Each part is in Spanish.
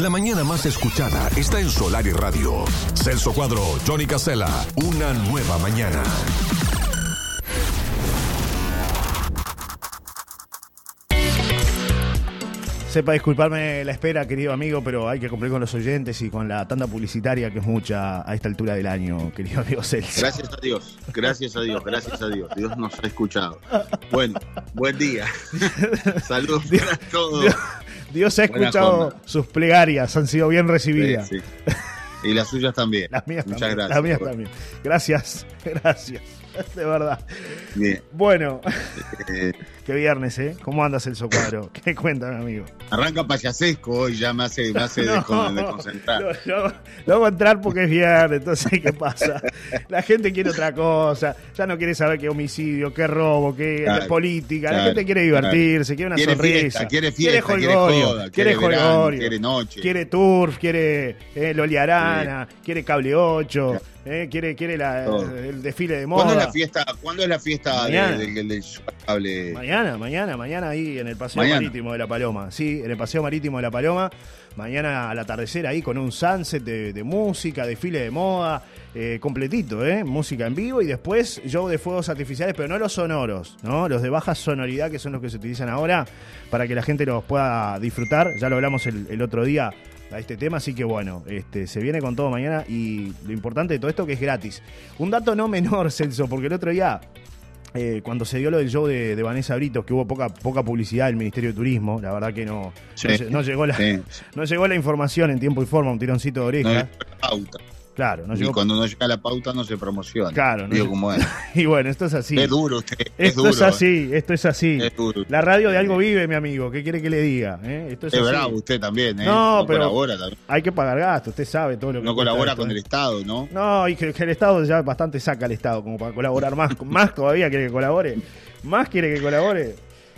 La mañana más escuchada está en Solar y Radio. Celso Cuadro, Johnny Casella, una nueva mañana. Sepa disculparme la espera, querido amigo, pero hay que cumplir con los oyentes y con la tanda publicitaria que es mucha a esta altura del año, querido amigo Celso. Gracias a Dios, gracias a Dios, gracias a Dios. Dios nos ha escuchado. Bueno, buen día. Saludos para todos. Dios, Dios ha escuchado sus plegarias, han sido bien recibidas. Sí, sí. Y las suyas también. Las mías Muchas también. gracias. Las mías también. Gracias, gracias. De verdad. Bien. Bueno, Eh, qué viernes, ¿eh? ¿Cómo andas el Cuadro? ¿Qué cuentan, amigo? arranca payasesco hoy, ya me hace, me hace descon- desconcentrar. no, no, no voy a entrar porque es viernes, entonces ¿qué pasa? La gente quiere otra cosa, ya no quiere saber qué homicidio, qué robo, qué Claro, política, la gente quiere divertirse, quiere una Quiere sonrisa, fiesta, quiere fiesta, quiere jolgorio, quiere quiere verano, quiere noche. quiere turf, quiere eh, Loli Arana, quiere cable 8, eh, quiere, quiere la- el desfile de moda. ¿Cuándo es la fiesta, ¿cuándo es la fiesta de- Mañana. del, del, del supercable? Mañana, mañana, mañana ahí en el Paseo Mañana. Marítimo de La Paloma. Sí, en el Paseo Marítimo de La Paloma. Mañana al atardecer ahí con un sunset de, de música, desfile de moda, eh, completito, ¿eh? Música en vivo y después show de fuegos artificiales, pero no los sonoros, ¿no? Los de baja sonoridad que son los que se utilizan ahora para que la gente los pueda disfrutar. Ya lo hablamos el, el otro día a este tema, así que bueno, este, se viene con todo mañana y lo importante de todo esto que es gratis. Un dato no menor, Celso, porque el otro día eh, cuando se dio lo del show de, de Vanessa Britos, que hubo poca, poca publicidad del Ministerio de Turismo, la verdad que no, Sí. no, lle- no llegó la, Sí. no llegó la información en tiempo y forma, un tironcito de oreja. pauta. Claro, no y llegó. cuando no llega la pauta no se promociona. Claro, no Digo como es. Y bueno, esto es así. Es duro usted. Es esto duro. es así, esto es así. Es duro. La radio de algo vive, mi amigo. ¿Qué quiere que le diga? ¿Eh? Esto es, Es así. bravo usted también, ¿eh? No, pero- colabora también. Hay que pagar gasto, usted sabe todo lo que No colabora esto, con ¿eh? el Estado, ¿no? No, y que, que el Estado ya bastante saca al Estado como para colaborar más. más todavía quiere que colabore. Más quiere que colabore.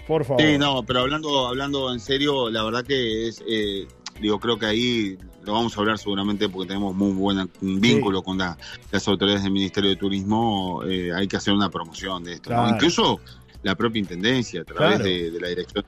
Por favor. Sí, no, pero hablando, hablando en serio, la verdad que es, eh, digo, creo que ahí lo vamos a hablar seguramente porque tenemos muy buen vínculo con la- las autoridades del Ministerio de Turismo. eh, hay que hacer una promoción de esto, ¿no? Incluso la propia intendencia a través Claro. de, de la dirección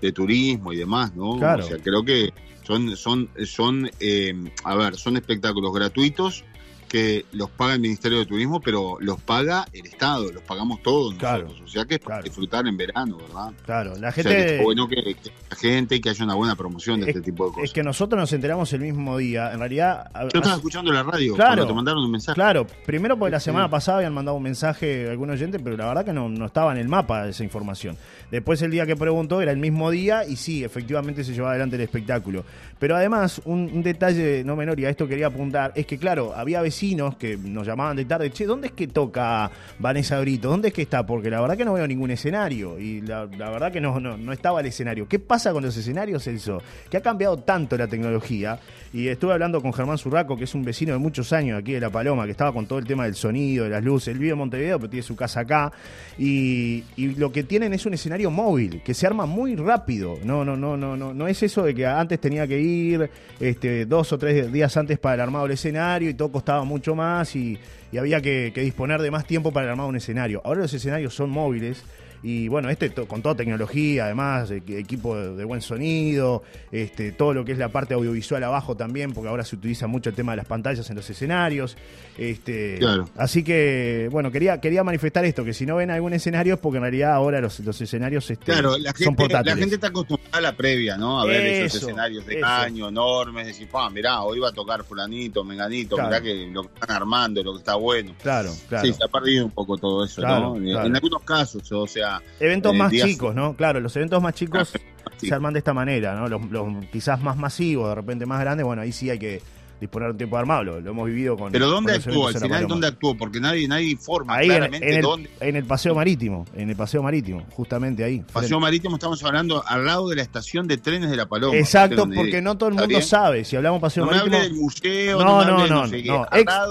de turismo y demás, ¿no? Claro. O sea, creo que son, son, son, eh, a ver, son espectáculos gratuitos que los paga el Ministerio de Turismo, pero los paga el Estado, los pagamos todos Claro. nosotros. O sea que es para Claro. disfrutar en verano, ¿verdad? Claro, la O sea, gente. que está bueno que, que la gente y que haya una buena promoción de Es- este tipo de cosas. Es que nosotros nos enteramos el mismo día. En realidad. Yo estaba escuchando la radio Claro. cuando te mandaron un mensaje. Claro, primero porque la Sí. semana pasada habían mandado un mensaje a algún oyente, pero la verdad que no, no estaba en el mapa esa información. Después el día que preguntó era el mismo día y sí, efectivamente se llevaba adelante el espectáculo. Pero además, un, un detalle no menor, y a esto quería apuntar, es que claro, había vecinos que nos llamaban de tarde, che, ¿dónde es que toca Vanessa Brito? ¿Dónde es que está? Porque la verdad que no veo ningún escenario y la, verdad que no, no, no estaba el escenario. ¿Qué pasa con los escenarios, Celso? Que ha cambiado tanto la tecnología y estuve hablando con Germán Zurraco, que es un vecino de muchos años aquí de La Paloma, que estaba con todo el tema del sonido, de las luces. Él vive en Montevideo, pero tiene su casa acá. Y, y lo que tienen es un escenario móvil, que se arma muy rápido. No, no, no, no, no, no es eso de que antes tenía que ir este, dos o tres días antes para el armado del escenario y todo costaba mucho más y, y había que, disponer de más tiempo para de un escenario. Ahora los escenarios son móviles. Y bueno, este to- con toda tecnología, además, e- equipo de, de buen sonido, este, todo lo que es la parte audiovisual abajo también, porque ahora se utiliza mucho el tema de las pantallas en los escenarios. Este, Claro. Así que, bueno, quería, quería manifestar esto, que si no ven algún escenario es porque en realidad ahora los, los escenarios este, Claro, la son gente, portátiles. la gente está acostumbrada a la previa, ¿no? A ver esos Eso, escenarios de eso. caño enormes, decir, pa, mirá, hoy va a tocar fulanito, menganito, Claro. mirá que lo que están armando, lo que está bueno. Claro, claro. Sí, se ha perdido un poco todo eso, Claro, ¿no? En algunos casos, o sea, Eventos eh, más días- chicos, ¿no? Claro, los eventos más chicos se arman de esta manera, ¿no? Los, los quizás más masivos, de repente más grandes, bueno, ahí sí hay que disponer un tiempo armado, lo, lo hemos vivido con pero ¿dónde actuó? Al en final. ¿dónde actuó? Porque nadie, nadie informa Ahí en, claramente en el, dónde. en el paseo marítimo, en el paseo marítimo, justamente ahí. Paseo Marítimo estamos hablando al lado de la estación de trenes de La Paloma. Exacto, porque no todo el ¿Está mundo bien? sabe. Si hablamos paseo No marítimo. hable del museo, No, no, no, no, no.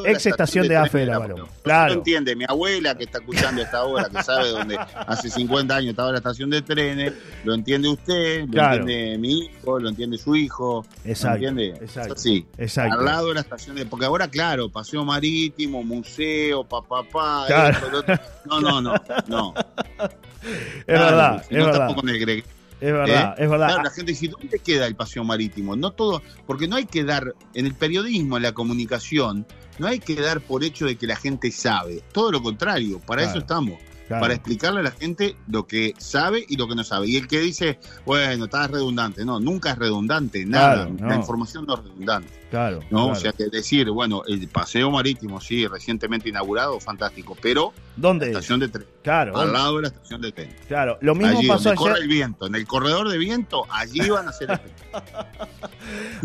Ex- estación de AFE de La Paloma. Paloma. No Claro. lo entiende, mi abuela que está escuchando a esta hora, que sabe dónde hace 50 años estaba la estación de trenes, lo entiende usted, lo Claro. entiende mi hijo, lo entiende su hijo, Exacto, ¿lo entiende? exacto, Sí, exacto. Al lado de la estación de... Porque ahora, claro, paseo marítimo, museo, papá, Claro. esto, lo otro. No, no, no, no. Es verdad, si es no, verdad. tampoco con el Greg. Es verdad, ¿Eh? es verdad. Claro, la gente dice, ¿dónde queda el paseo marítimo? No todo, porque no hay que dar, en el periodismo, en la comunicación, no hay que dar por hecho de que la gente sabe. Todo lo contrario, para Claro. eso estamos. Claro. Para explicarle a la gente lo que sabe y lo que no sabe. Y el que dice, bueno, estás redundante. No, nunca es redundante, nada. Claro, no. La información no es redundante. Claro. ¿no? claro. O sea, que decir, bueno, el paseo marítimo, sí, recientemente inaugurado, fantástico. Pero ¿Dónde? la estación de tren, Claro, al lado de la estación de tren. claro. Lo mismo allí pasó donde corre el viento, en el corredor de viento, allí van a hacer el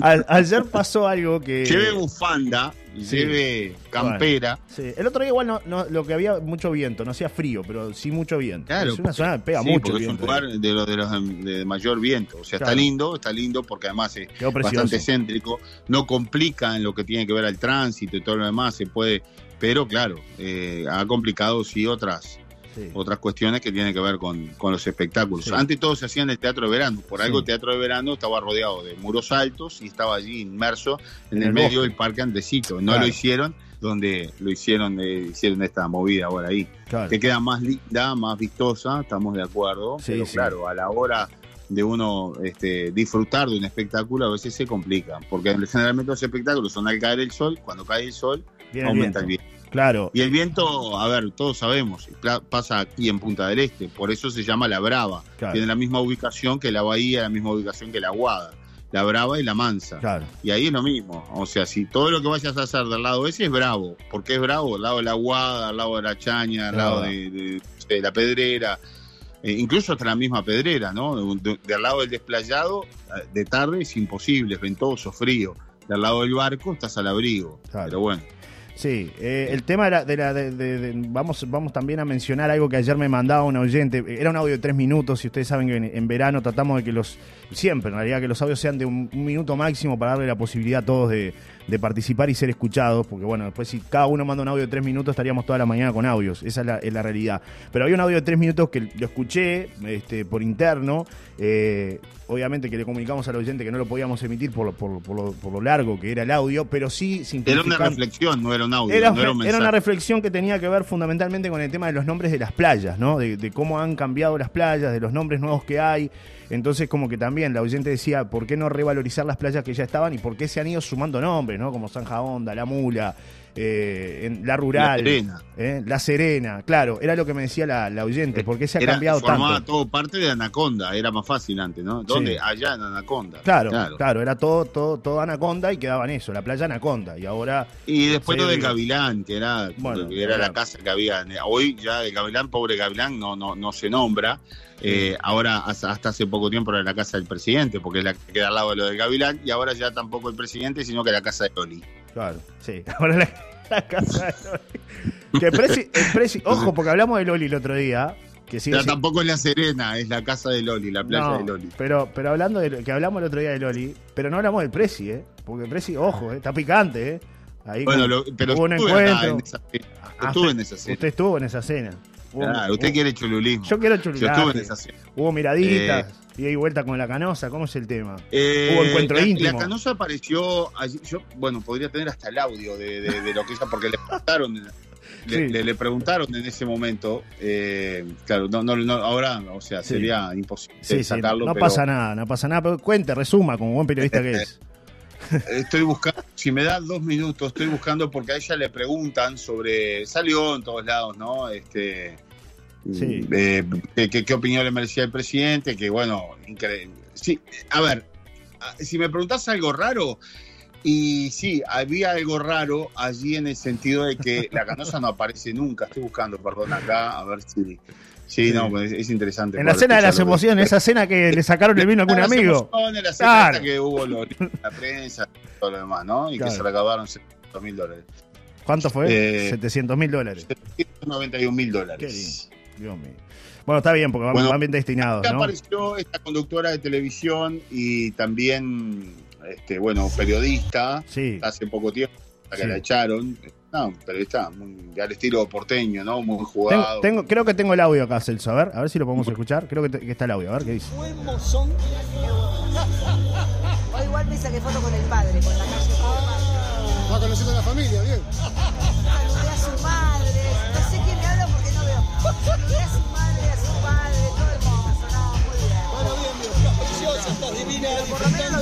a- ayer pasó algo que. Lleve bufanda, Sí. lleve campera. Sí, el otro día igual no, no- lo que había mucho viento, no hacía frío, pero sí mucho viento. Claro, es una zona que pega Sí, mucho viento. es un lugar de, los de, los de mayor viento. O sea, Claro. está lindo, está lindo porque además es bastante céntrico. No complica en lo que tiene que ver al tránsito y todo lo demás. Se puede. Pero claro, eh, ha complicado sí otras Sí. otras cuestiones que tienen que ver con, con los espectáculos. Sí. Antes todo se hacía en el teatro de verano. Por algo el teatro de verano estaba rodeado de muros altos y estaba allí inmerso en, En el, el medio del parque Andesito. No Claro. lo hicieron donde lo hicieron, eh, hicieron esta movida ahora ahí. Claro. Que queda más linda, más vistosa, estamos de acuerdo. Pero claro, a la hora de uno este, disfrutar de un espectáculo a veces se complica, porque generalmente los espectáculos son al caer el sol, cuando cae el sol aumenta el viento. Claro. Y el viento, a ver, todos sabemos, pasa aquí en Punta del Este, por eso se llama La Brava. Claro. Tiene la misma ubicación que la Bahía, la misma ubicación que la Aguada. La Brava y la Mansa. Claro. Y ahí es lo mismo. O sea, si todo lo que vayas a hacer del lado ese es bravo. ¿Por qué es bravo? Al lado de la Aguada, al lado de la Chaña, al Claro. lado de, de- de la Pedrera. eh, incluso hasta la misma Pedrera, ¿no? De, de- del lado del desplayado, eh, de tarde es imposible, es ventoso, frío. Del lado del barco estás al abrigo. Claro. Pero bueno. Sí, eh, el tema de la de, de- de- vamos vamos también a mencionar algo que ayer me mandaba un oyente, era un audio de tres minutos y ustedes saben que en, verano tratamos de que los siempre en realidad que los audios sean de un minuto máximo para darle la posibilidad a todos de, de participar y ser escuchados, porque bueno, después si cada uno manda un audio de tres minutos estaríamos toda la mañana con audios, esa es la, es la realidad. Pero había un audio de tres minutos que lo escuché este, por interno, eh, obviamente que le comunicamos al oyente que no lo podíamos emitir por, lo- por, por lo, por lo largo que era el audio, pero sí Era una reflexión, no era un audio. Era, no era un era una reflexión que tenía que ver fundamentalmente con el tema de los nombres de las playas, ¿no? De, de cómo han cambiado las playas, de los nombres nuevos que hay. Entonces, como que también la oyente decía, ¿por qué no revalorizar las playas que ya estaban y por qué se han ido sumando nombres, ¿no? Como Sanja Honda, La Mula, eh, en La Rural, La Serena. ¿eh? La Serena. Claro, era lo que me decía la, la oyente, ¿por qué se ha Era- cambiado formaba tanto? todo parte de Anaconda, era más fácil antes, ¿no? ¿Dónde? Sí. Allá en Anaconda. Claro, claro, era todo, todo, todo Anaconda y quedaban eso, la playa Anaconda. Y ahora, Y después lo digo. Gavilán, que era, Bueno, que era claro. la casa que había. Hoy ya el Gavilán, pobre Gavilán, no, no, no se nombra. Eh, ahora, hasta, hace poco tiempo era la casa del presidente, porque es la que queda al lado de lo del Gavilán, y ahora ya tampoco el presidente, sino que la casa de Loli. Claro, sí. Ahora la, la casa de Loli. Que Presi- el Presi- ojo, porque hablamos de Loli el otro día. Que sigue tampoco es la Serena, es la casa de Loli, la playa No, de Loli. Pero, pero hablando de que hablamos el otro día de Loli, pero no hablamos del Presi, ¿eh? Porque el Presi, ojo, ¿eh? está picante, ¿eh? Ahí Bueno, lo- pero hubo un estuve encuentro. en esa. Ah, Estuve usted- en esa cena. Usted estuvo en esa cena. Hubo- Claro, usted hubo- quiere chululismo. Yo quiero cena. Hubo miraditas, y ahí vuelta con la canosa, ¿cómo es el tema? Eh, Hubo encuentro la, íntimo. La canosa apareció allí. Yo, bueno, podría tener hasta el audio de, de- de lo que ella, porque le preguntaron, le, Sí. le- le preguntaron en ese momento. eh, claro, no, no, no, ahora, o sea, Sí. sería imposible sí, sacarlo. no pero pasa nada, no pasa nada, pero cuente, resuma, como buen periodista que es. Estoy buscando, si me da dos minutos, estoy buscando porque a ella le preguntan sobre. Salió en todos lados, ¿no? Este. Sí. eh, que- ¿Qué opinión le merecía el presidente? Que bueno, increíble. Sí, a ver, si me preguntás algo raro, y sí, había algo raro allí en el sentido de que la canosa no aparece nunca. Estoy buscando, perdón, acá, a ver si. Sí, no, pues es interesante. En la cena de las emociones, esa cena que le sacaron el vino a algún amigo. emociones, la cena Claro. que hubo lo- la prensa, todo lo demás, ¿no? Y Claro. que se recaudaron 700 mil dólares. ¿Cuánto fue? Eh, 700 mil dólares. 791 mil Qué dólares. lindo. Dios mío. Bueno, está bien, porque van, Bueno, van bien destinados, Acá ¿no? apareció esta conductora de televisión y también, este, bueno, periodista, Sí. hace poco tiempo, la que Sí. la echaron. No, periodista muy, al estilo porteño, ¿no? Muy Tengo, jugado. tengo- creo que tengo el audio acá, Celso. A ver, a ver si lo podemos escuchar. Creo que, te- que está el audio. A ver qué dice. O igual me saqué foto con el padre, con la calle Puma. Va conociendo a la familia, bien. Saludé a su madre. No sé quién le habla porque no veo. Saludé a su madre, a su padre, todo hermoso. No, muy bien. Bueno, bien, bien.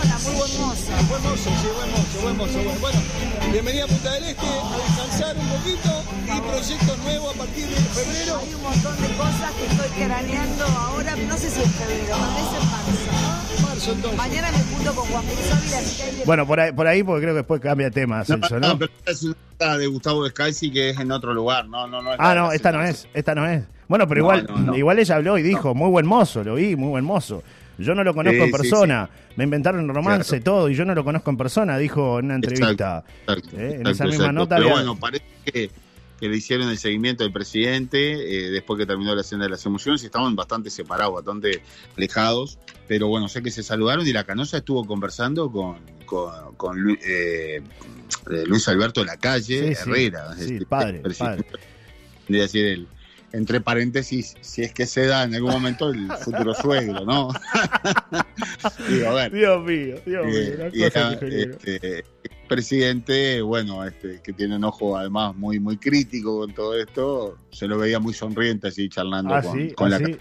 Persona, muy buen mozo. Buen mozo, sí, buen mozo, buen mozo. Bueno, bueno, bienvenida a Punta del Este, a descansar un poquito y proyectos nuevos a partir de febrero. Hay un montón de cosas que estoy craneando ahora, no sé si en febrero, tal vez en marzo. Marzo entonces. Mañana me junto con Juan Bueno, por ahí, por ahí porque creo que después cambia tema, Celso, ¿no? No, pero esta es una de Gustavo Descalzi que es en otro lugar. No, no, no. Ah, no, esta no es, esta no es. Bueno, pero No, igual, no, no. igual ella habló y dijo, muy buen mozo, lo vi, muy buen mozo. Yo no lo conozco en sí, persona, me inventaron romance, Claro. todo, y yo no lo conozco en persona, dijo en una entrevista. Exacto, Eh, en esa misma nota Pero había- bueno, parece que, que le hicieron el seguimiento del presidente eh, después que terminó la escena de las emociones y estaban bastante separados, bastante alejados. Pero bueno, sé que se saludaron y la Canosa estuvo conversando con, con, eh, Luis Alberto de la Calle, Sí. Herrera. Sí, este, el padre, que decir el, entre paréntesis, si es que se da en algún momento el futuro suegro, ¿no? Digo, a ver. Dios mío, Dios mío, Eh, una y cosa era, ingeniero. este, presidente, bueno, este, que tiene un ojo además muy muy crítico con todo esto, se lo veía muy sonriente así charlando Ah, con, sí, con ah, la sí.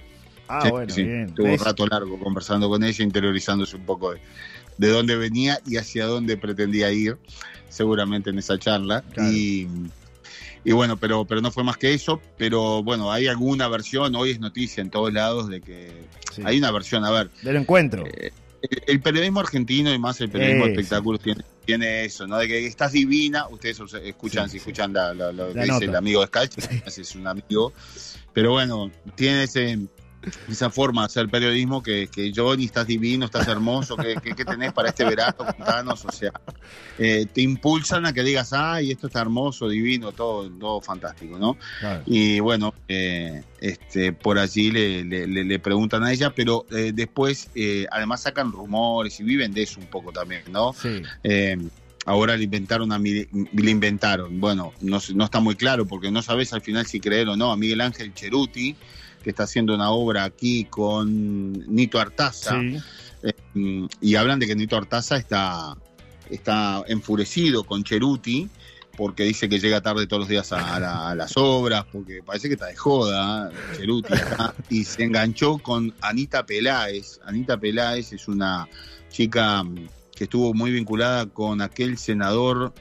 Ah, Sí, bueno, sí, bien. Estuvo un rato largo conversando con ella, interiorizándose un poco de, de dónde venía y hacia dónde pretendía ir, seguramente en esa charla. Claro. Y, y bueno, pero, pero no fue más que eso. Pero bueno, hay alguna versión, hoy es noticia en todos lados de que Sí. hay una versión, a ver, Del encuentro. el, el periodismo argentino y más el periodismo de espectáculos tiene, tiene eso, ¿no? De que estás divina, ustedes escuchan, Sí, si escuchan lo que La dice nota. el amigo de Scalchi, es un amigo, pero bueno, tiene ese, esa forma de hacer periodismo que, que Johnny, estás divino, estás hermoso, ¿qué, qué, qué tenés para este verano? Contanos, o sea, eh, te impulsan a que digas, ay, esto está hermoso, divino, todo, todo fantástico, ¿no? Claro. Y bueno, eh, este, por allí le, le- le- le preguntan a ella, pero eh, después además sacan rumores y viven de eso un poco también, ¿no? Sí. Ahora le inventaron a le inventaron, bueno, no, no está muy claro porque no sabes al final si creer o no, a Miguel Ángel Cheruti, que está haciendo una obra aquí con Nito Artaza, Sí. eh, y hablan de que Nito Artaza está, está enfurecido con Cheruti porque dice que llega tarde todos los días a, la- a las obras, porque parece que está de joda, ¿eh? Cheruti acá, y se enganchó con Anita Peláez. Anita Peláez es una chica mm, que estuvo muy vinculada con aquel senador,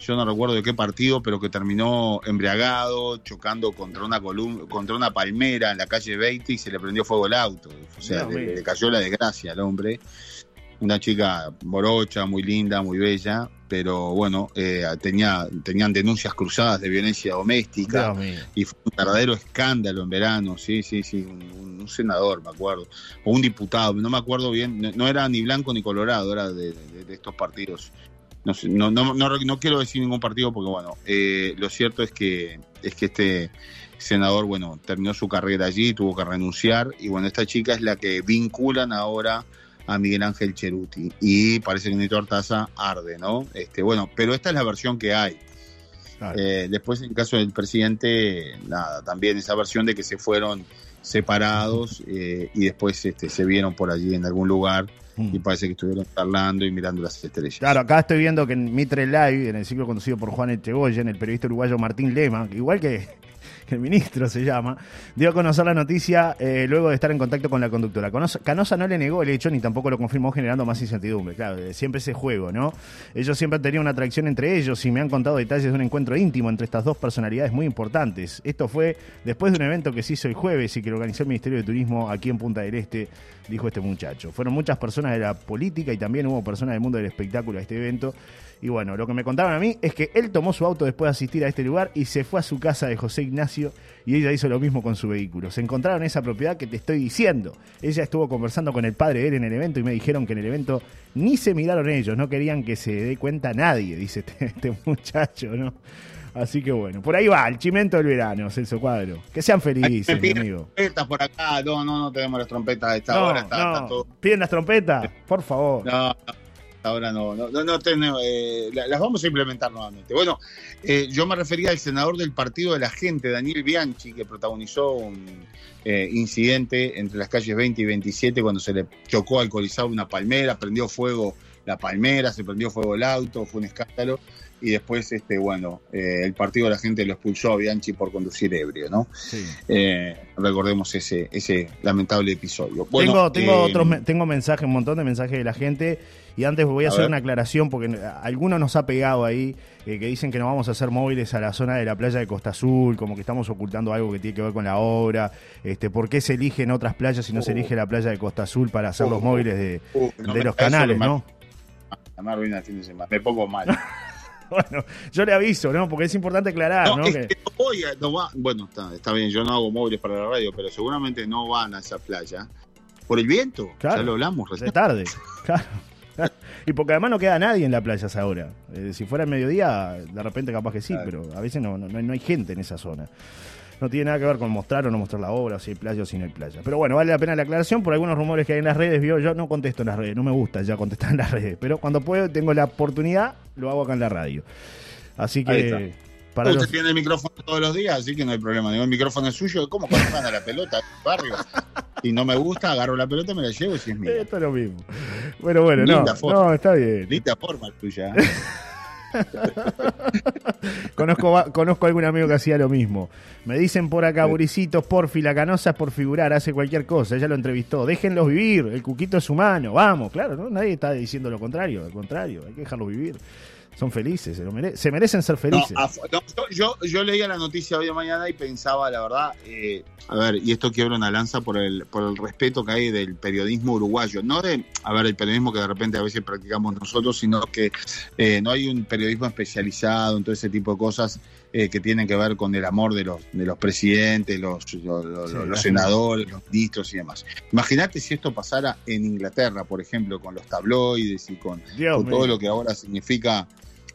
yo no recuerdo de qué partido, pero que terminó embriagado, chocando contra una columna, contra una palmera en la calle 20 y se le prendió fuego el auto. O sea, le, cayó la desgracia al hombre. Una chica morocha, muy linda, muy bella, pero bueno, eh, tenía, tenían denuncias cruzadas de violencia doméstica y fue un verdadero escándalo en verano, sí, sí, sí, un senador, me acuerdo, o un diputado, no me acuerdo bien, no, no era ni blanco ni colorado, era de, de- de estos partidos. No, sé, no, no, no, no quiero decir ningún partido porque, bueno, eh, lo cierto es que, es que este senador, bueno, terminó su carrera allí, tuvo que renunciar, y bueno, esta chica es la que vinculan ahora a Miguel Ángel Cheruti, y parece que Nito Artaza arde, ¿no? Este, bueno, pero esta es la versión que hay. Claro. Eh, después, en caso del presidente, nada, también esa versión de que se fueron separados eh, y después este, se vieron por allí en algún lugar Mm. y parece que estuvieron charlando y mirando las estrellas. Claro, acá estoy viendo que en Mitre Live, en el ciclo conducido por Juan Echegoyen, el periodista uruguayo Martín Lema, igual que, que el ministro se llama, dio a conocer la noticia eh, luego de estar en contacto con la conductora. Canosa no le negó el hecho ni tampoco lo confirmó, generando más incertidumbre. Claro, eh, siempre ese juego, ¿no? Ellos siempre han tenido una atracción entre ellos y me han contado detalles de un encuentro íntimo entre estas dos personalidades muy importantes. Esto fue después de un evento que se hizo el jueves y que lo organizó el Ministerio de Turismo aquí en Punta del Este, dijo este muchacho. Fueron muchas personas de la política y también hubo personas del mundo del espectáculo a este evento. Y bueno, lo que me contaron a mí es que él tomó su auto después de asistir a este lugar y se fue a su casa de José Ignacio y ella hizo lo mismo con su vehículo. Se encontraron en esa propiedad que te estoy diciendo. Ella estuvo conversando con el padre de él en el evento y me dijeron que en el evento ni se miraron ellos, no querían que se dé cuenta nadie, dice este, este muchacho, ¿no? Así que bueno, por ahí va, el chimento del verano, Celso Cuadro. Que sean felices, mi piden amigo. trompetas por acá, no, no, no tenemos las trompetas a esta No, hora, está, no. está todo. ¿Piden las trompetas? Por favor. No, no, ahora no, no, no, no tenemos, eh, la- las vamos a implementar nuevamente. Bueno, eh, yo me refería al senador del Partido de la Gente, Daniel Bianchi, que protagonizó un eh, incidente entre las calles 20 y 27 cuando se le chocó alcoholizado una palmera, prendió fuego la palmera, se prendió fuego el auto, fue un escándalo. Y después, este, bueno, eh, el Partido de la Gente lo expulsó a Bianchi por conducir ebrio, ¿no? Sí. Eh, recordemos ese, ese lamentable episodio. Bueno, tengo tengo eh, otros tengo mensajes, un montón de mensajes de la gente Y antes voy a, A hacer ver. una aclaración porque a algunos nos ha pegado ahí eh, que dicen que no vamos a hacer móviles a la zona de la playa de Costa Azul, como que estamos ocultando algo que tiene que ver con la obra. Este, ¿Por qué se eligen otras playas y no se Oh. elige la playa de Costa Azul para hacer los Oh. móviles de, Uh, no de los canales, no? Me arruina el fin de semana. Me pongo mal. Bueno, yo le aviso, ¿no? Porque es importante aclarar, No, ¿no? es Que- que no voy a- no va- bueno, está, está bien, yo no hago móviles para la radio, pero seguramente no van a esa playa por el viento. Claro. Ya lo hablamos de recién. tarde, claro. Y porque además no queda nadie en la playa a esa hora. Eh, si fuera el mediodía, de repente capaz que sí, Claro. pero a veces no, no, no hay gente en esa zona. No tiene nada que ver con mostrar o no mostrar la obra, si hay playa o si no hay playa. Pero bueno, vale la pena la aclaración por algunos rumores que hay en las redes. Vio, yo no contesto en las redes, no me gusta ya contestar en las redes. Pero cuando puedo, tengo la oportunidad, lo hago acá en la radio. Así que para Usted los, tiene el micrófono todos los días, así que no hay problema. Digo, el micrófono es suyo. ¿Cómo cuando gana la pelota barrio? Y no me gusta, agarro la pelota, me la llevo y si es mía. Esto es lo mismo. Bueno, bueno, no, Linda forma. no, está bien. Linda forma tuya. Conozco, conozco algún amigo que hacía lo mismo. Me dicen por acá. Buricitos, porfi, la canosa es por figurar, hace cualquier cosa. Ella lo entrevistó. Déjenlos vivir, el cuquito es humano. Vamos, claro, ¿no? Nadie está diciendo lo contrario. Al contrario, hay que dejarlos vivir. Son felices, se, lo mere- se merecen ser felices. no, yo, yo leía la noticia hoy de mañana y pensaba, la verdad, eh, a ver, y esto quiebra una lanza por el, por el respeto que hay del periodismo uruguayo. No de, a ver, el periodismo que de repente a veces practicamos nosotros, sino que eh, no hay un periodismo especializado en todo ese tipo de cosas eh, que tienen que ver con el amor de los, de los presidentes, los, los, los- Sí, los la- senadores, los ministros y demás. Imagínate si esto pasara en Inglaterra, por ejemplo, con los tabloides y con todo lo que ahora significa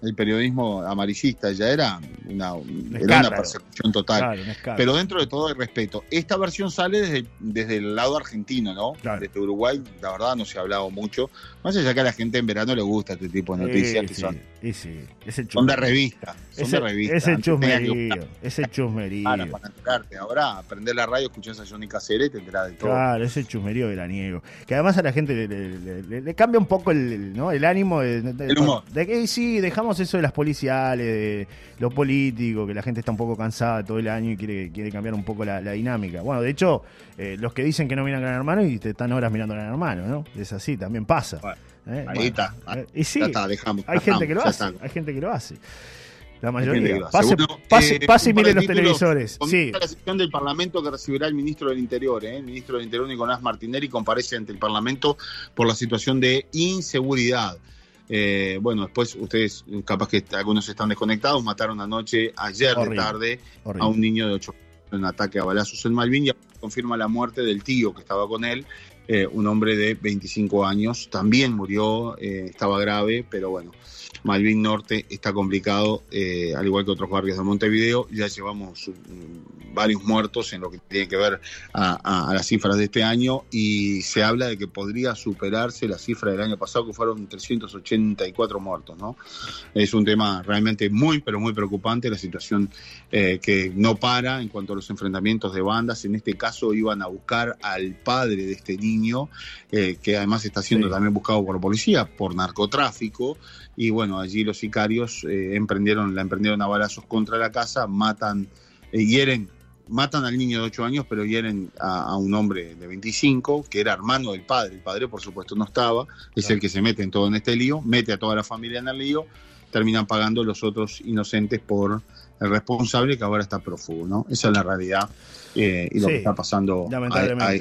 el periodismo amarillista, ya era una, era una escándalo. persecución total. Claro. Pero dentro de todo hay respeto. Esta versión sale desde, desde el lado argentino, ¿no? Claro. Desde Uruguay, la verdad, no se ha hablado mucho. Más allá que a la gente en verano le gusta este tipo de noticias Sí, que sí, son, y sí, ese son de chusmerío. revista. Son Ese, de revista. ese Antes tenía que chusmerío, ese chusmerío. buscar para enterarte. Ahora, aprender la radio, escuchás a Johnny Caceres y te enterás de todo. Claro, ese chusmerío veraniego. Que además a la gente le, le- le- le- le cambia un poco el, ¿no? el ánimo. De, de- El humor. De que sí, dejamos eso de las policiales, de lo político, que la gente está un poco cansada todo el año y quiere, quiere cambiar un poco la, la dinámica. Bueno, de hecho, eh, los que dicen que no miran Gran Hermano y te están horas mirando Gran Hermano, ¿no? Es así, también pasa. Bueno. Ahí Bueno, está. eh, y sí, ya está, dejamos. hay gente que lo hace, hay gente que lo hace. La mayoría. Pase, pase, eh, pase y mire los títulos. televisores. Sí, la sesión del Parlamento que recibirá el ministro del Interior. ¿eh? El ministro del Interior, Nicolás Martinelli, comparece ante el Parlamento por la situación de inseguridad. Eh, bueno, después ustedes, capaz que algunos están desconectados, mataron anoche, ayer Horrible. de tarde, horrible. a un niño de 8 en ataque a balazos en Malvin y confirma la muerte del tío que estaba con él, eh, un hombre de 25 años. También murió, eh, estaba grave, pero bueno. Malvin Norte está complicado, eh, al igual que otros barrios de Montevideo. Ya llevamos varios muertos en lo que tiene que ver a, a- a las cifras de este año y se habla de que podría superarse la cifra del año pasado, que fueron 384 muertos. ¿no? Es un tema realmente muy, pero muy preocupante la situación eh, que no para en cuanto a los enfrentamientos de bandas. En este caso iban a buscar al padre de este niño, eh, que además está siendo Sí. también buscado por policía, por narcotráfico. Y bueno, allí los sicarios eh, emprendieron, la emprendieron a balazos contra la casa, matan, eh, hieren, matan al niño de 8 años, pero hieren a, a un hombre de 25, que era hermano del padre. El padre, por supuesto, no estaba, es Claro. el que se mete en todo en este lío, mete a toda la familia en el lío, terminan pagando los otros inocentes por el responsable que ahora está prófugo, ¿no? Esa es la realidad eh, y lo Sí, que está pasando. a- a.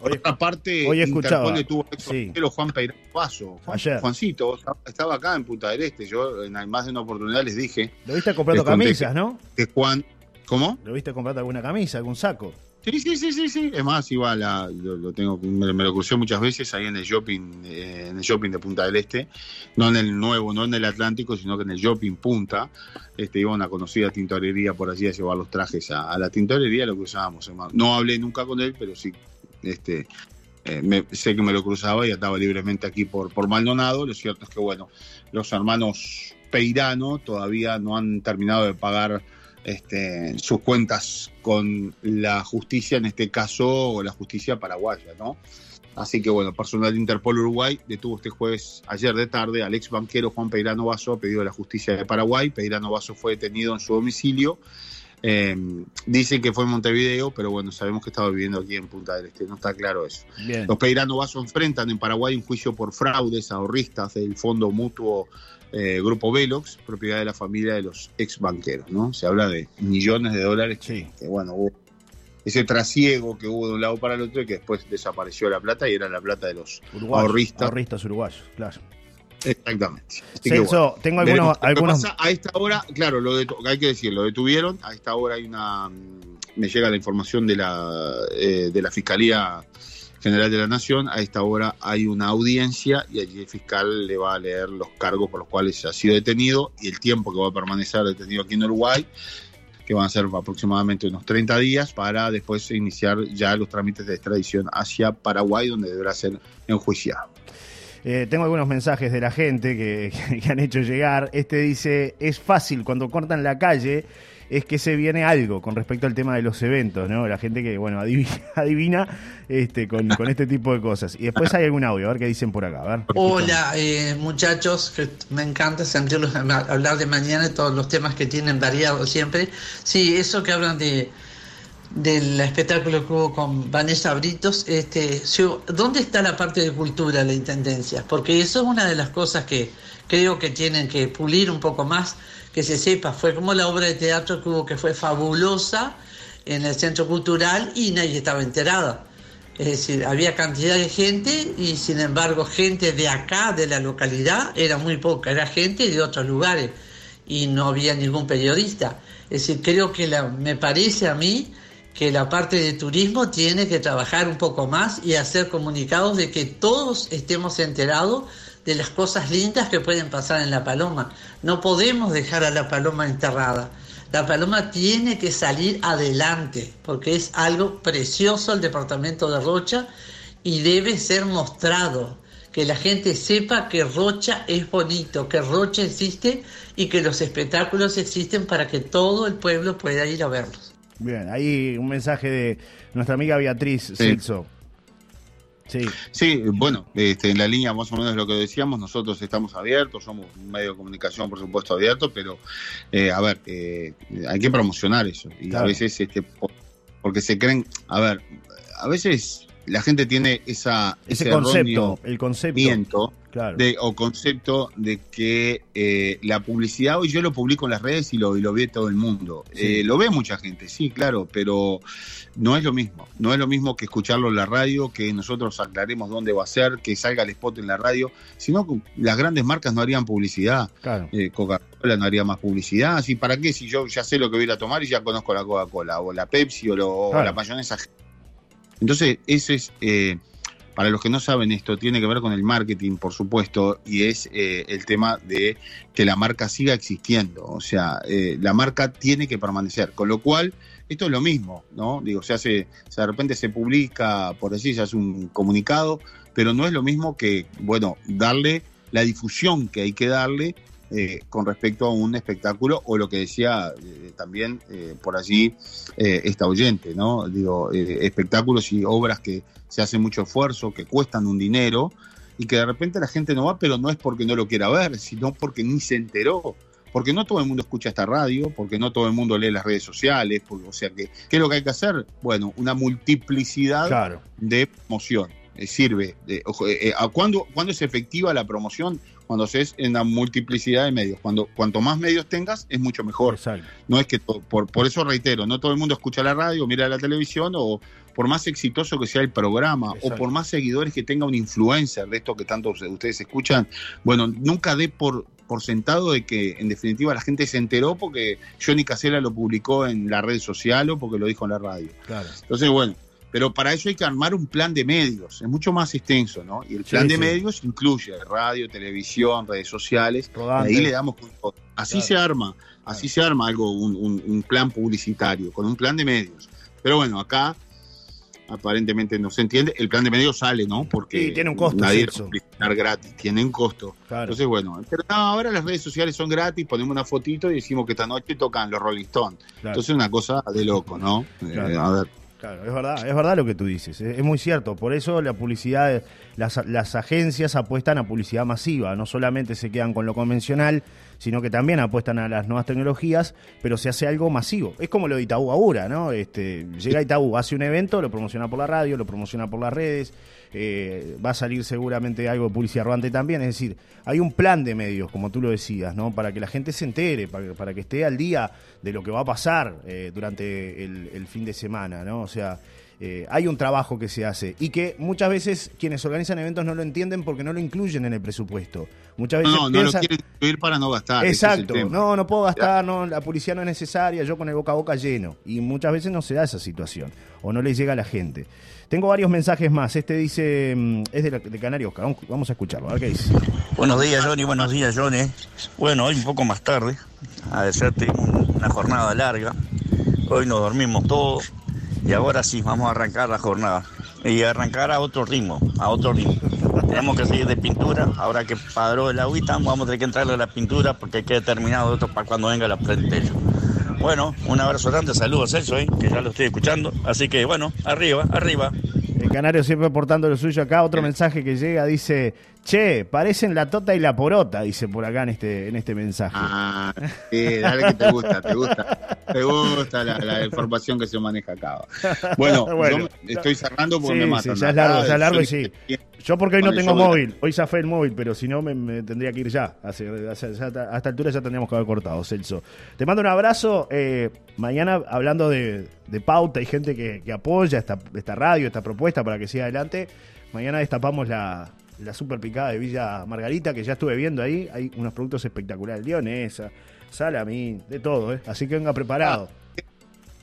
Por Hoy- otra parte, hoy escuchaba, detuvo al sí. Juan Peirano Paso. Juan-. Juancito estaba acá en Punta del Este. Yo en más de una oportunidad les dije Lo viste comprando camisas, ¿no? que Juan. ¿Cómo? Lo viste comprando alguna camisa, algún saco. Sí, sí, sí, sí, sí. Es más, igual a- lo, lo tengo, me, me lo crucé muchas veces ahí en el shopping, eh, en el shopping de Punta del Este, no en el nuevo, no en el Atlántico, sino que en el shopping Punta. Este, iba a una conocida tintorería por allí a llevar los trajes a, a la tintorería, lo que usábamos. hermano. No hablé nunca con él, pero sí, este, eh, me- sé que me lo cruzaba y andaba libremente aquí por, por Maldonado. Lo cierto es que, bueno, los hermanos Peirano todavía no han terminado de pagar este, sus cuentas con la justicia, en este caso, o la justicia paraguaya, ¿no? Así que bueno, personal de Interpol Uruguay detuvo este jueves, ayer de tarde, al ex banquero Juan Peirano Vaso pedido de la justicia de Paraguay. Peirano Vaso fue detenido en su domicilio Eh, dicen que fue en Montevideo, pero bueno, sabemos que estaba viviendo aquí en Punta del Este, no está claro eso. Bien. Los Peirano Vaso enfrentan en Paraguay un juicio por fraudes ahorristas del fondo mutuo eh, Grupo Velox, propiedad de la familia de los ex banqueros, ¿no? Se habla de millones de dólares Sí. que bueno, hubo ese trasiego que hubo de un lado para el otro y que después desapareció la plata y era la plata de los Uruguayos, ahorristas. ahorristas uruguayos, claro. Exactamente. Así que bueno, tengo veremos. algunos, Lo que algunos pasa, a esta hora, claro, lo detu- hay que decir, lo detuvieron. A esta hora hay una. mm, Me llega la información de la, eh, de la Fiscalía General de la Nación. A esta hora hay una audiencia y allí el fiscal le va a leer los cargos por los cuales ha sido detenido y el tiempo que va a permanecer detenido aquí en Uruguay, que van a ser aproximadamente unos 30 días, para después iniciar ya los trámites de extradición hacia Paraguay, donde deberá ser enjuiciado. Eh, tengo algunos mensajes de la gente que, que han hecho llegar. Este dice, es fácil cuando cortan la calle, es que se viene algo con respecto al tema de los eventos, ¿no? La gente que, bueno, adivina, este, con, con este tipo de cosas. Y después hay algún audio, a ver qué dicen por acá. A ver. Hola eh, muchachos, me encanta sentirlos ma- hablar de mañana y todos los temas que tienen variados siempre. Sí, eso que hablan de del espectáculo que hubo con Vanessa Britos, este, ¿dónde está la parte de cultura de la Intendencia? Porque eso es una de las cosas que creo que tienen que pulir un poco más, que se sepa. Fue como la obra de teatro que hubo, que fue fabulosa en el Centro Cultural y nadie estaba enterada. Es decir, había cantidad de gente y sin embargo gente de acá, de la localidad, era muy poca, era gente de otros lugares y no había ningún periodista. Es decir, creo que me parece a mí que la parte de turismo tiene que trabajar un poco más y hacer comunicados de que todos estemos enterados de las cosas lindas que pueden pasar en La Paloma. No podemos dejar a La Paloma enterrada. La Paloma tiene que salir adelante porque es algo precioso el departamento de Rocha y debe ser mostrado. Que la gente sepa que Rocha es bonito, que Rocha existe y que los espectáculos existen para que todo el pueblo pueda ir a verlos. Bien, ahí un mensaje de nuestra amiga Beatriz Celso. Sí, Sí, bueno, este, en la línea más o menos de lo que decíamos, nosotros estamos abiertos, somos un medio de comunicación, por supuesto, abierto, pero, eh, a ver, eh, hay que promocionar eso. Y Claro. a veces, este, por- porque se creen, a ver, a veces la gente tiene esa, ese erróneo concepto, el concepto. Claro. de, o concepto de que eh, la publicidad, hoy yo lo publico en las redes y lo, y lo ve todo el mundo. Sí. Eh, lo ve mucha gente, sí, claro, pero no es lo mismo. No es lo mismo que escucharlo en la radio, que nosotros aclaremos dónde va a ser, que salga el spot en la radio, sino que las grandes marcas no harían publicidad. Claro. Eh, Coca-Cola no haría más publicidad. Así, ¿Para qué? Si yo ya sé lo que voy a tomar y ya conozco la Coca-Cola, o la Pepsi, o, lo- o la mayonesa. Entonces, eso es, eh, para los que no saben esto, tiene que ver con el marketing, por supuesto, y es eh, el tema de que la marca siga existiendo. O sea, eh, la marca tiene que permanecer. Con lo cual, esto es lo mismo, ¿no? Digo, se hace, se de repente se publica, por decir, se hace un comunicado, pero no es lo mismo que, bueno, darle la difusión que hay que darle eh, con respecto a un espectáculo o lo que decía eh, también eh, por allí eh, esta oyente, ¿no? Digo, espectáculos y obras que se hacen mucho esfuerzo, que cuestan un dinero y que de repente la gente no va, pero no es porque no lo quiera ver, sino porque ni se enteró. Porque no todo el mundo escucha esta radio, porque no todo el mundo lee las redes sociales, porque, o sea que, ¿qué es lo que hay que hacer? Bueno, una multiplicidad Claro. de promoción. Sirve. de- ojo, eh, eh, ¿a ¿cuándo, cuándo es efectiva la promoción? Cuando se es en la multiplicidad de medios. Cuando cuanto más medios tengas, es mucho mejor. Exacto. No es que por, por eso reitero, no todo el mundo escucha la radio, mira la televisión o por más exitoso que sea el programa Exacto. o por más seguidores que tenga un influencer de esto que tanto ustedes escuchan, bueno, nunca dé por por sentado de que en definitiva la gente se enteró porque Johnny Casella lo publicó en la red social o porque lo dijo en la radio. Claro. Entonces, bueno, pero para eso hay que armar un plan de medios, es mucho más extenso, ¿no? Y el Sí, plan de sí. medios incluye radio, televisión, redes sociales, y Rodante. ahí le damos. Así Claro. se arma, así se arma algo, un, un- un plan publicitario, con un plan de medios. Pero bueno, acá aparentemente no se entiende, el plan de medios sale, ¿no? Porque Sí, tiene un costo, nadie va a publicitar gratis, tiene un costo. Claro. Entonces, bueno, pero no, ahora las redes sociales son gratis, ponemos una fotito y decimos que esta noche tocan los Rolling Stones. Claro. Entonces, una cosa de loco, ¿no? Eh, a ver. Claro, es verdad, es verdad lo que tú dices, es, muy cierto. Por eso la publicidad, las, las agencias apuestan a publicidad masiva, no solamente se quedan con lo convencional, sino que también apuestan a las nuevas tecnologías, pero se hace algo masivo. Es como lo de Itaú ahora, ¿no? Este, llega Itaú, hace un evento, lo promociona por la radio, lo promociona por las redes, eh, va a salir seguramente algo de publicidad rodante también. Es decir, hay un plan de medios, como tú lo decías, ¿no? Para que la gente se entere, para, que- para que esté al día de lo que va a pasar eh, durante el, el fin de semana, ¿no? O sea, eh, hay un trabajo que se hace y que muchas veces quienes organizan eventos no lo entienden porque no lo incluyen en el presupuesto. Muchas veces No, no lo quieren incluir para no gastar. es Exacto, no, no puedo gastar, no, la publicidad no es necesaria, yo con el boca a boca lleno. Y muchas veces no se da esa situación, o no le llega a la gente. Tengo varios mensajes más, este dice, mm, es de, la- de Canario Oscar, vamos, a escucharlo, a ver qué dice. Buenos días, Johnny. Buenos días, Johnny. Bueno, hoy un poco más tarde. Ayer tuvimos una jornada larga. Hoy nos dormimos todos. Y ahora sí, vamos a arrancar la jornada. Y arrancar a otro ritmo, a otro ritmo. Tenemos que seguir de pintura. Ahora que padró el agüita, vamos a tener que entrarle a la pintura porque hay que terminado esto para cuando venga la plantilla. Bueno, un abrazo grande, saludos Celso, eh, que ya lo estoy escuchando. Así que bueno, arriba, arriba. El Canario siempre aportando lo suyo acá, otro mensaje que llega dice, che, parecen la tota y la porota, dice por acá en este, en este mensaje. Ah, sí, dale que te gusta, te gusta. Te gusta la, la información que se maneja acá. Bueno, Bueno. yo estoy cerrando porque Sí, me matan. sí, ya es largo, ya es largo y sí. Yo porque hoy no tengo móvil, hoy zafé el móvil, pero si no me, me tendría que ir ya. Hace- hace- ya a esta altura ya tendríamos que haber cortado, Celso. Te mando un abrazo. eh, mañana hablando de, de pauta, hay gente que, que apoya esta, esta radio, esta propuesta para que siga adelante. Mañana destapamos la, la super picada de Villa Margarita, que ya estuve viendo ahí. Hay unos productos espectaculares, lionesa, salamín, de todo, ¿eh? Así que venga preparado.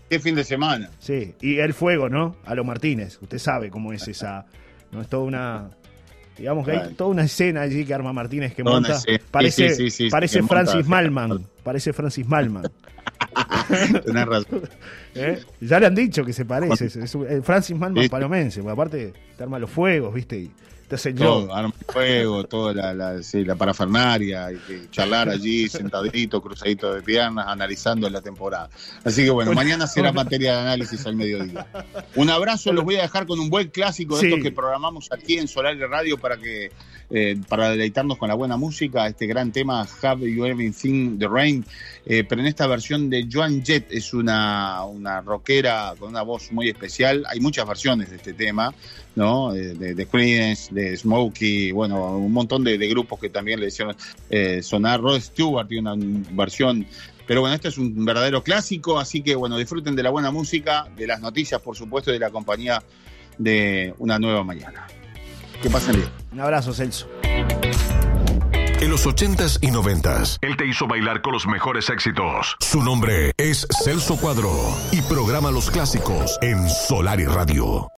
Qué fin de semana. Sí, y el fuego, ¿no? A lo Martínez. Usted sabe cómo es esa. No es toda una. Digamos que hay toda una escena allí que arma Martínez que monta. Sí, Parece, sí, sí, parece que monta. Francis Malman. Parece Francis Malman. Tenés razón. ¿eh? Ya le han dicho que se parece. es- es un- Francis Malman palomense. Porque aparte te arma los fuegos, ¿viste? Y te hace yo. Todo, arma de fuego, toda la, la, sí, la parafernaria, y charlar allí sentadito, cruzadito de piernas, analizando la temporada. Así que bueno, mañana será materia de análisis al mediodía. Un abrazo, los voy a dejar con un buen clásico de Sí. estos que programamos aquí en Solar de Radio para que eh, para deleitarnos con la buena música, este gran tema Have You Ever Seen the Rain, eh, pero en esta versión de Joan Jett, es una, una rockera con una voz muy especial, hay muchas versiones de este tema, ¿no? Eh, De, de Creedence, de Smokey, bueno, un montón de, de grupos que también le hicieron eh, sonar. Rod Stewart tiene una versión. Pero bueno, este es un verdadero clásico, así que bueno, disfruten de la buena música, de las noticias, por supuesto, y de la compañía de una nueva mañana. Que pasen bien. Un abrazo, Celso. En los 80s y 90s, Él te hizo bailar con los mejores éxitos. su nombre es Celso Cuadro y programa los clásicos en Solar y Radio.